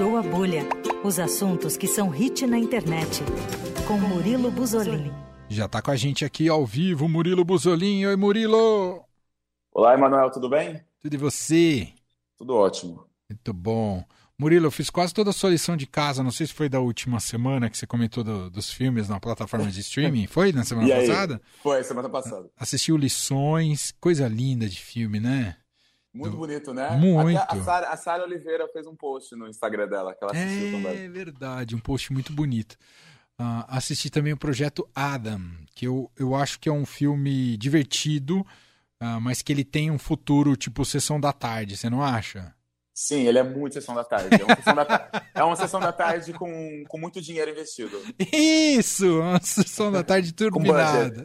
Furou a Bolha. Os assuntos que são hit na internet. Com Murilo Buzolin. Já tá com a gente aqui ao vivo, Murilo Buzolin. Oi, Murilo! Olá, Emanuel, tudo bem? Tudo e você? Tudo ótimo. Muito bom. Murilo, eu fiz quase toda a sua lição de casa, não sei se foi da última semana que você comentou do, dos filmes na plataforma de streaming, foi na semana passada? Foi, semana passada. Assistiu Lições, coisa linda de filme, né? Muito bonito, né? Muito. Até a Sara, a Sara Oliveira fez um post no Instagram dela, que ela assistiu é também. É verdade, um post muito bonito. Uh, assisti também o Projeto Adam, que eu, eu acho que é um filme divertido, uh, mas que ele tem um futuro tipo Sessão da Tarde, você não acha? Sim, ele é muito sessão da tarde. É uma sessão da, tarde, é uma sessão da tarde com, com muito dinheiro investido. Isso! Uma sessão da tarde turbinada.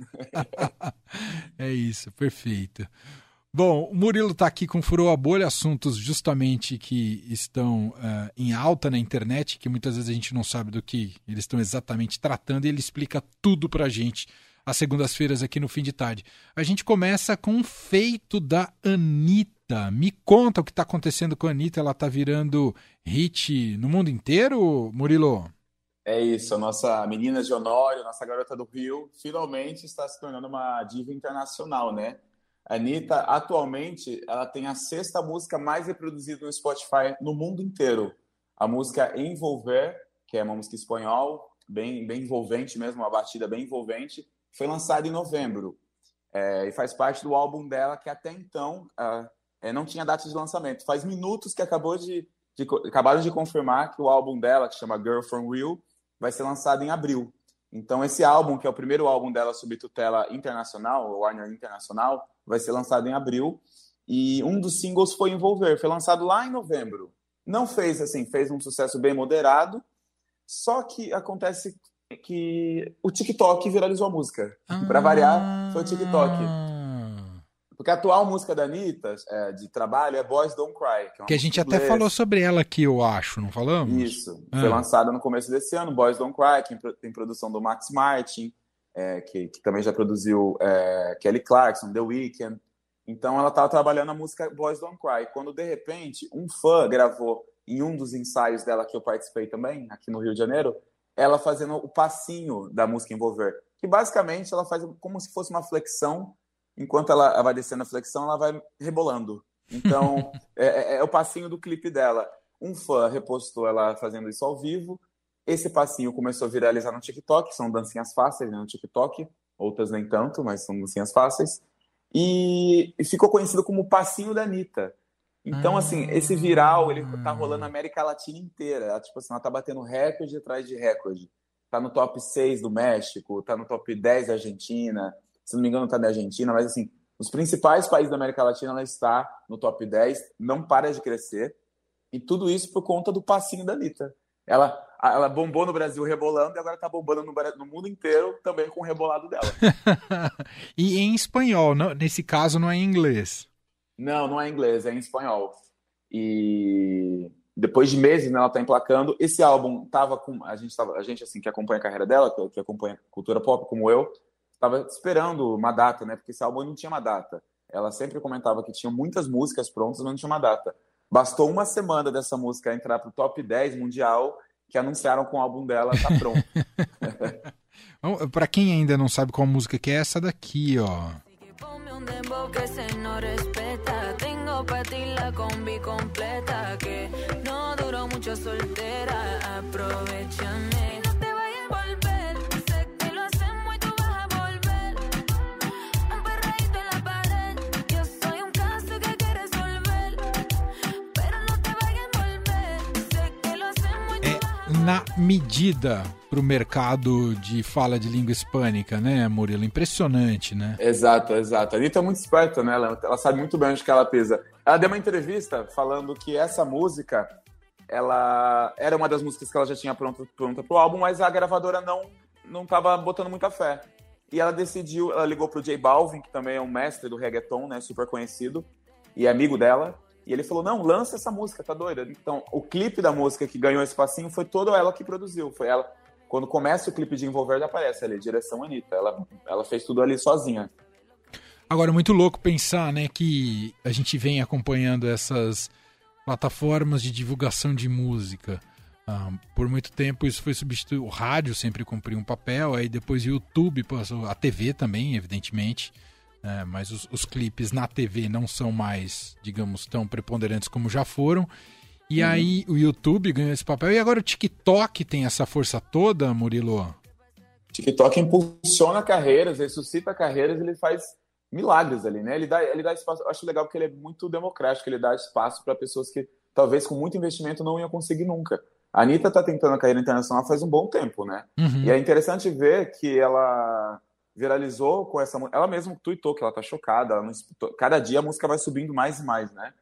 é isso, perfeito. Bom, o Murilo está aqui com Furou a Bolha, assuntos justamente que estão uh, em alta na internet, que muitas vezes a gente não sabe do que eles estão exatamente tratando, e ele explica tudo para a gente às segundas-feiras aqui no fim de tarde. A gente começa com um feito da Anitta. Me conta o que está acontecendo com a Anitta. Ela está virando hit no mundo inteiro, Murilo? É isso, a nossa menina de Honório, nossa garota do Rio, finalmente está se tornando uma diva internacional, né? A Anitta, atualmente, ela tem a sexta música mais reproduzida no Spotify no mundo inteiro. A música Envolver, que é uma música espanhol, bem, bem envolvente mesmo, uma batida bem envolvente, foi lançada em novembro. É, e faz parte do álbum dela, que até então uh, é, não tinha data de lançamento. Faz minutos que acabou de, de, acabaram de confirmar que o álbum dela, que chama Girl From Real, vai ser lançado em abril. Então, esse álbum, que é o primeiro álbum dela sob tutela internacional, Warner Internacional, vai ser lançado em abril. E um dos singles foi Envolver, foi lançado lá em novembro. Não fez assim, fez um sucesso bem moderado, só que acontece que o TikTok viralizou a música. Ah. Para variar, foi o TikTok. Porque a atual música da Anitta, é, de trabalho, é Boys Don't Cry. Que, é que a gente até falou sobre ela aqui, eu acho, não falamos? Isso. Ah. Foi lançada no começo desse ano, Boys Don't Cry, que tem produção do Max Martin, é, que, que, também já produziu é, Kelly Clarkson, The Weeknd. Então ela estava trabalhando a música Boys Don't Cry. Quando, de repente, um fã gravou em um dos ensaios dela que eu participei também, aqui no Rio de Janeiro, ela fazendo o passinho da música Envolver. Que basicamente ela faz como se fosse uma flexão enquanto ela vai descendo a flexão, ela vai rebolando. Então, é, é, é, o passinho do clipe dela. Um fã repostou ela fazendo isso ao vivo. Esse passinho começou a viralizar no TikTok, são dancinhas fáceis né, no TikTok, outras nem tanto, mas são dancinhas fáceis. E, e ficou conhecido como o passinho da Anitta. Então, assim, esse viral, ele tá rolando na América Latina inteira. Ela, tipo assim, ela tá batendo recorde atrás de recorde. Tá no top 6 do México, tá no top 10 da Argentina, se não me engano, está na Argentina, mas assim, os principais países da América Latina ela está no top 10, não para de crescer. E tudo isso por conta do passinho da Anitta. Ela, ela bombou no Brasil rebolando e agora está bombando no, no, mundo inteiro também com o rebolado dela. e em espanhol, não, nesse caso não é em inglês. Não, não é em inglês, é em espanhol. E depois de meses né, ela está emplacando. Esse álbum tava com. A gente, tava, a gente assim, que acompanha a carreira dela, que, que acompanha cultura pop como eu, estava esperando uma data, né? Porque esse álbum não tinha uma data. Ela sempre comentava que tinha muitas músicas prontas, mas não tinha uma data. Bastou uma semana dessa música entrar para o top 10 mundial que anunciaram que o álbum dela tá pronto. para quem ainda não sabe qual música que é essa daqui, ó. Na medida para o mercado de fala de língua hispânica, né, Murilo? Impressionante, né? Exato, exato. A Anitta é muito esperta, né? Ela, ela sabe muito bem onde que ela pisa. Ela deu uma entrevista falando que essa música, ela era uma das músicas que ela já tinha pronta, pronta pro álbum, mas a gravadora não não estava botando muita fé. E ela decidiu, ela ligou pro J Balvin, que também é um mestre do reggaeton, né, super conhecido, e amigo dela, e ele falou: não, lança essa música, tá doida? Então, o clipe da música que ganhou esse passinho foi toda ela que produziu. Foi ela. Quando começa o clipe de Envolver, aparece ali, direção Anitta. Ela, ela fez tudo ali sozinha. Agora, muito louco pensar, né, que a gente vem acompanhando essas plataformas de divulgação de música. Ah, por muito tempo isso foi substituído. O rádio sempre cumpriu um papel, aí depois o YouTube passou, a TV também, evidentemente. É, mas os, os, clipes na TV não são mais, digamos, tão preponderantes como já foram. E uhum. aí o YouTube ganhou esse papel. E agora o TikTok tem essa força toda, Murilo? TikTok impulsiona carreiras, ressuscita carreiras, ele faz milagres ali, né? Ele dá, ele dá espaço. Eu acho legal porque ele é muito democrático, ele dá espaço para pessoas que talvez com muito investimento não iam conseguir nunca. A Anitta está tentando a carreira internacional faz um bom tempo, né? Uhum. E é interessante ver que ela viralizou com essa ela mesma tweetou que ela tá chocada, ela não, cada dia a música vai subindo mais e mais, né?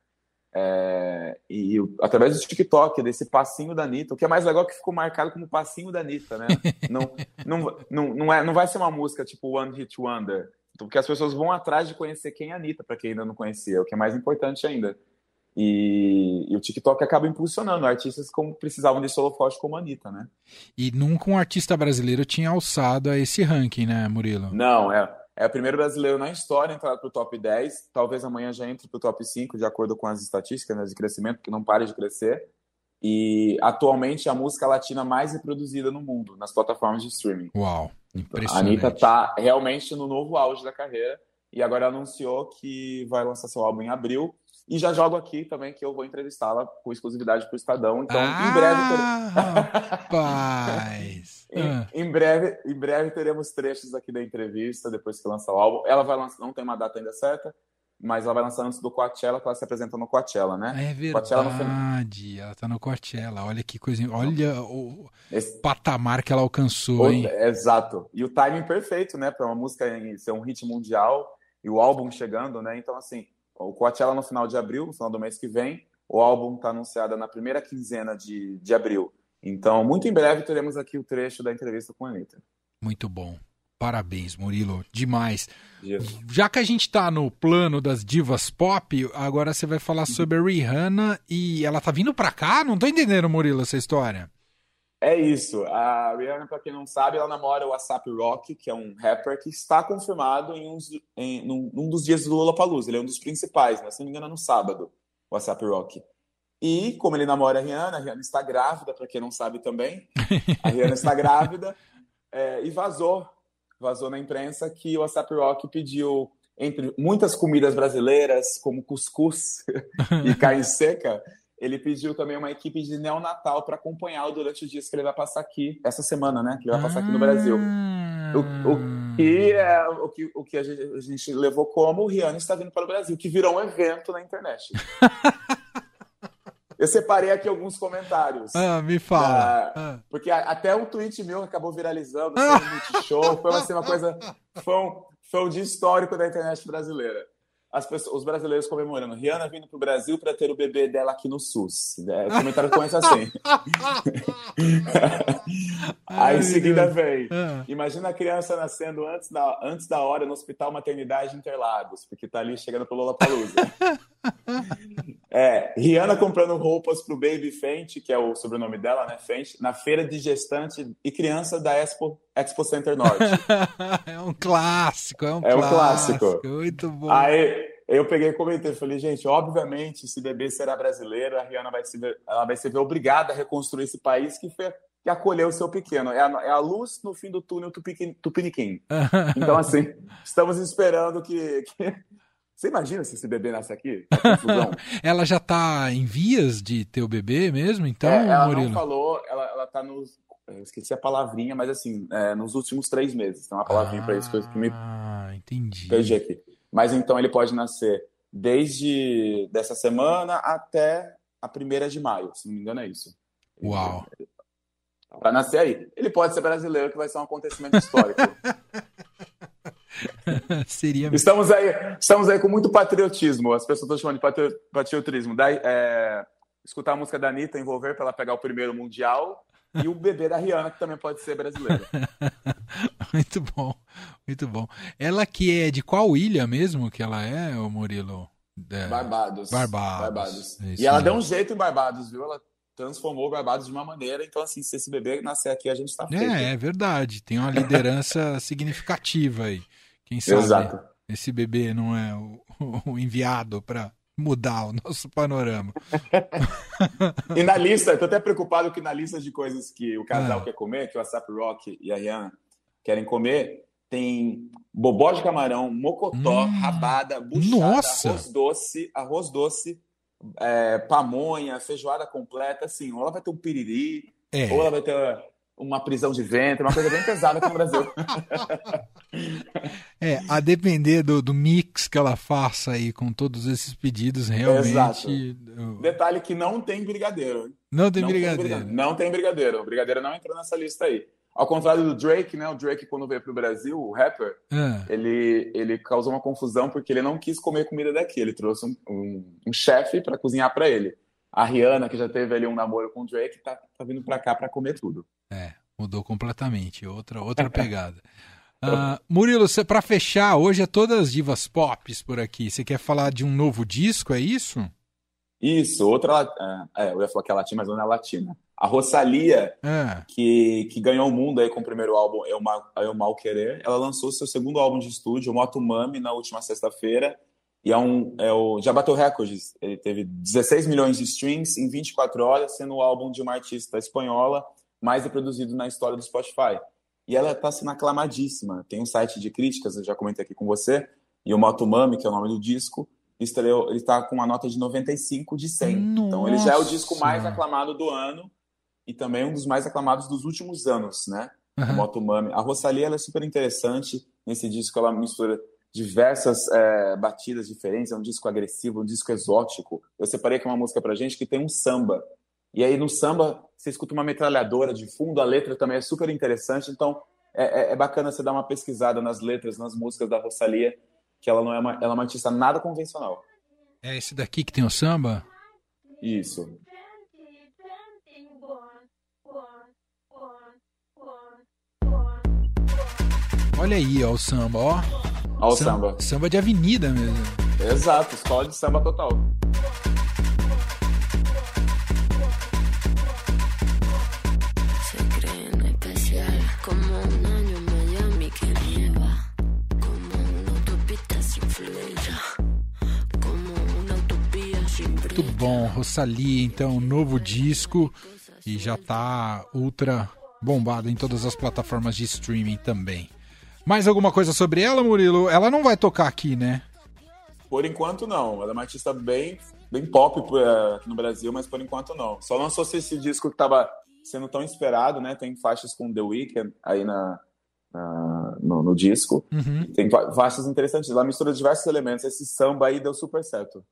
É, e através do TikTok, desse passinho da Anitta, o que é mais legal é que ficou marcado como passinho da Anitta, né? não, não, não, não, é, não vai ser uma música tipo One Hit Wonder, porque as pessoas vão atrás de conhecer quem é a Anitta, para quem ainda não conhecia, o que é mais importante ainda. E, e, o TikTok acaba impulsionando artistas como precisavam de solo forte como a Anitta, né? E nunca um artista brasileiro tinha alçado a esse ranking, né, Murilo? Não, é. É o primeiro brasileiro na história a entrar para o top 10. Talvez amanhã já entre para o top 5, de acordo com as estatísticas né, de crescimento, que não pare de crescer. E atualmente a música latina mais reproduzida no mundo, nas plataformas de streaming. Uau, impressionante. A Anitta está realmente no novo auge da carreira. E agora anunciou que vai lançar seu álbum em abril e já jogo aqui também que eu vou entrevistá-la com exclusividade para o Estadão. Então, ah, em breve. Ter... Rapaz! em, ah. em, breve, em breve teremos trechos aqui da entrevista, depois que lançar o álbum. Ela vai lançar, não tem uma data ainda certa, mas ela vai lançar antes do Coachella, que ela se apresenta no Coachella, né? É verdade. No... Ela tá no Coachella. Olha que coisa. Olha o Esse... patamar que ela alcançou, o... hein? Exato. E o timing perfeito, né? Para uma música ser um hit mundial e o álbum chegando, né? Então, assim o Coachella no final de abril, no final do mês que vem. O álbum está anunciado na primeira quinzena de, de abril. Então, muito em breve teremos aqui o trecho da entrevista com a Anitta. Muito bom. Parabéns, Murilo. Demais. Já que a gente está no plano das divas pop, agora você vai falar sobre a Rihanna e ela tá vindo para cá? Não tô entendendo, Murilo, essa história. É isso. A Rihanna, para quem não sabe, ela namora o WhatsApp Rock, que é um rapper que está confirmado em, uns, em num, num, dos dias do Lollapalooza. Ele é um dos principais, mas se não me engano é no sábado, o WhatsApp Rock. E como ele namora a Rihanna, a Rihanna está grávida, para quem não sabe também. A Rihanna está grávida é, e vazou, vazou na imprensa que o WhatsApp Rock pediu entre muitas comidas brasileiras, como cuscuz e carne seca, ele pediu também uma equipe de neonatal para acompanhá-lo durante os dias que ele vai passar aqui, essa semana, né? Que ele vai passar aqui no Brasil. O, o, que, é, o, que, o que a gente, a gente levou como o Rihanna está vindo para o Brasil, que virou um evento na internet. Eu separei aqui alguns comentários. Ah, me fala. ah. Porque até um tweet meu acabou viralizando, foi um show, foi assim, uma coisa. Foi um, foi um dia histórico da internet brasileira as pessoas, os brasileiros comemorando. Rihanna vindo pro Brasil para ter o bebê dela aqui no SUS. É, o comentário começa assim. Aí em seguida vem. Ah. Imagina a criança nascendo antes da, antes da hora no Hospital Maternidade Interlagos, porque tá ali chegando pro Lollapalooza. é, Rihanna comprando roupas pro Baby Fenty, que é o sobrenome dela, né? Fenty, na feira de gestante e criança da Expo, Expo Center Norte. é um clássico, é um é clássico. Um clássico. Muito bom. Aí, eu peguei e comentei, falei, gente, obviamente, esse bebê será brasileiro, a Rihanna vai se ver, ela vai se ver obrigada a reconstruir esse país que, foi, que acolheu o seu pequeno. É a, é a luz no fim do túnel tupiniquim. Então, assim, estamos esperando que, que... Você imagina se esse bebê nasce aqui? ela já está em vias de ter o bebê mesmo, então, é, ela Murilo? não falou, ela, ela tá nos... Eu esqueci a palavrinha, mas assim, é, nos últimos três meses. Tem uma palavrinha ah, para isso que me ah, entendi. perdi aqui. Mas então ele pode nascer desde dessa semana até a primeira de maio, se não me engano é isso. Uau! Para nascer aí. Ele pode ser brasileiro, que vai ser um acontecimento histórico. Seria estamos aí, estamos aí com muito patriotismo. As pessoas estão chamando de patriotismo. Da, é, escutar a música da Anitta, envolver para ela pegar o primeiro mundial e o bebê da Rihanna, que também pode ser brasileiro. muito bom, muito bom. Ela que é de qual ilha mesmo que ela é, o Murilo? É... Barbados. Barbados. Barbados. e ela deu um jeito em Barbados, viu? Ela transformou Barbados de uma maneira. Então, assim, se esse bebê nascer aqui, a gente está feito. É, é verdade. Tem uma liderança significativa aí. Quem sabe Exato. esse bebê não é o, o enviado para mudar o nosso panorama. e na lista, eu tô até preocupado que na lista de coisas que o casal ah. quer comer, que o WhatsApp Rock e a Rihanna querem comer, tem bobó de camarão, mocotó, hum, rabada, buchada, nossa. arroz doce, arroz doce, é, pamonha, feijoada completa, assim, ou ela vai ter um piriri, é. ou ela vai ter uma prisão de ventre, uma coisa bem pesada aqui no Brasil. É, a depender do, do mix que ela faça aí com todos esses pedidos, realmente. Exato. Detalhe que não tem brigadeiro. Não tem não brigadeiro. Tem brigadeiro. Não tem brigadeiro. O brigadeiro não entrou nessa lista aí. Ao contrário do Drake, né? O Drake, quando veio pro Brasil, o rapper, é. ele, ele causou uma confusão porque ele não quis comer comida daqui. Ele trouxe um, um, um chefe para cozinhar para ele. A Rihanna, que já teve ali um namoro com o Drake, tá, tá vindo para cá para comer tudo. É, mudou completamente. Outra, outra pegada. Uh, Murilo, para fechar, hoje é todas as divas pop por aqui. Você quer falar de um novo disco, é isso? Isso, outra. É, é, eu ia falar que é latina, mas não é latina. A Rosalia, é. que, que ganhou o mundo aí com o primeiro álbum Eu Mal, Eu Mal Querer, ela lançou seu segundo álbum de estúdio, Moto Mami, na última sexta-feira. E é um, é o, já bateu recordes. Ele teve 16 milhões de streams em 24 horas, sendo o álbum de uma artista espanhola mais reproduzido na história do Spotify. E ela está sendo aclamadíssima. Tem um site de críticas, eu já comentei aqui com você, e o Moto Mami, que é o nome do disco, estreou, ele está com uma nota de 95 de 100. Nossa. Então ele já é o disco mais aclamado do ano e também um dos mais aclamados dos últimos anos, né? Uhum. O Moto Mami. A Rosalia ela é super interessante. Nesse disco ela mistura diversas é, batidas diferentes, é um disco agressivo, um disco exótico. Eu separei aqui uma música pra gente que tem um samba. E aí no samba você escuta uma metralhadora de fundo, a letra também é super interessante. Então é, é, é bacana você dar uma pesquisada nas letras, nas músicas da Rosalia, que ela não é uma, ela é uma artista nada convencional. É esse daqui que tem o samba? Isso. Olha aí, ó, o samba, ó. Ó o samba. Samba, samba de avenida mesmo. Exato, escola de samba total. Muito bom, Rosalia, então, novo disco e já tá ultra bombado em todas as plataformas de streaming também. Mais alguma coisa sobre ela, Murilo? Ela não vai tocar aqui, né? Por enquanto não. Ela é uma artista bem, bem pop é, aqui no Brasil, mas por enquanto não. Só lançou esse disco que estava sendo tão esperado, né? Tem faixas com The Weeknd aí na, na no, no, disco. Uhum. Tem faixas interessantes. Ela mistura diversos elementos. Esse samba aí deu super certo.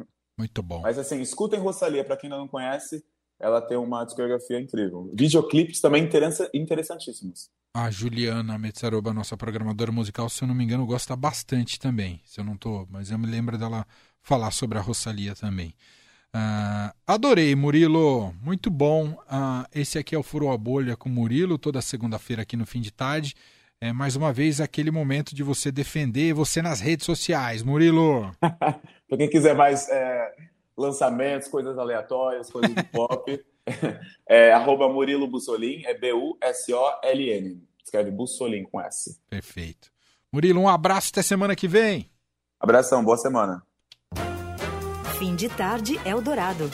Muito bom. Mas assim, escutem Rosalia, para quem ainda não conhece, ela tem uma discografia incrível. Videoclipes também interessantíssimos. A Juliana Metzaroba, nossa programadora musical, se eu não me engano, gosta bastante também. Se eu não tô, mas eu me lembro dela falar sobre a Rosalia também. Uh, adorei, Murilo. Muito bom. Uh, esse aqui é o Furou a Bolha com Murilo, toda segunda-feira aqui no fim de tarde. É mais uma vez aquele momento de você defender você nas redes sociais, Murilo. Para quem quiser mais é, lançamentos, coisas aleatórias, coisas de pop, é arroba Murilo Bussolin, é B-U-S-O-L-N. Escreve Bussolin com S. Perfeito. Murilo, um abraço até semana que vem. Abração, boa semana. Fim de tarde, Eldorado.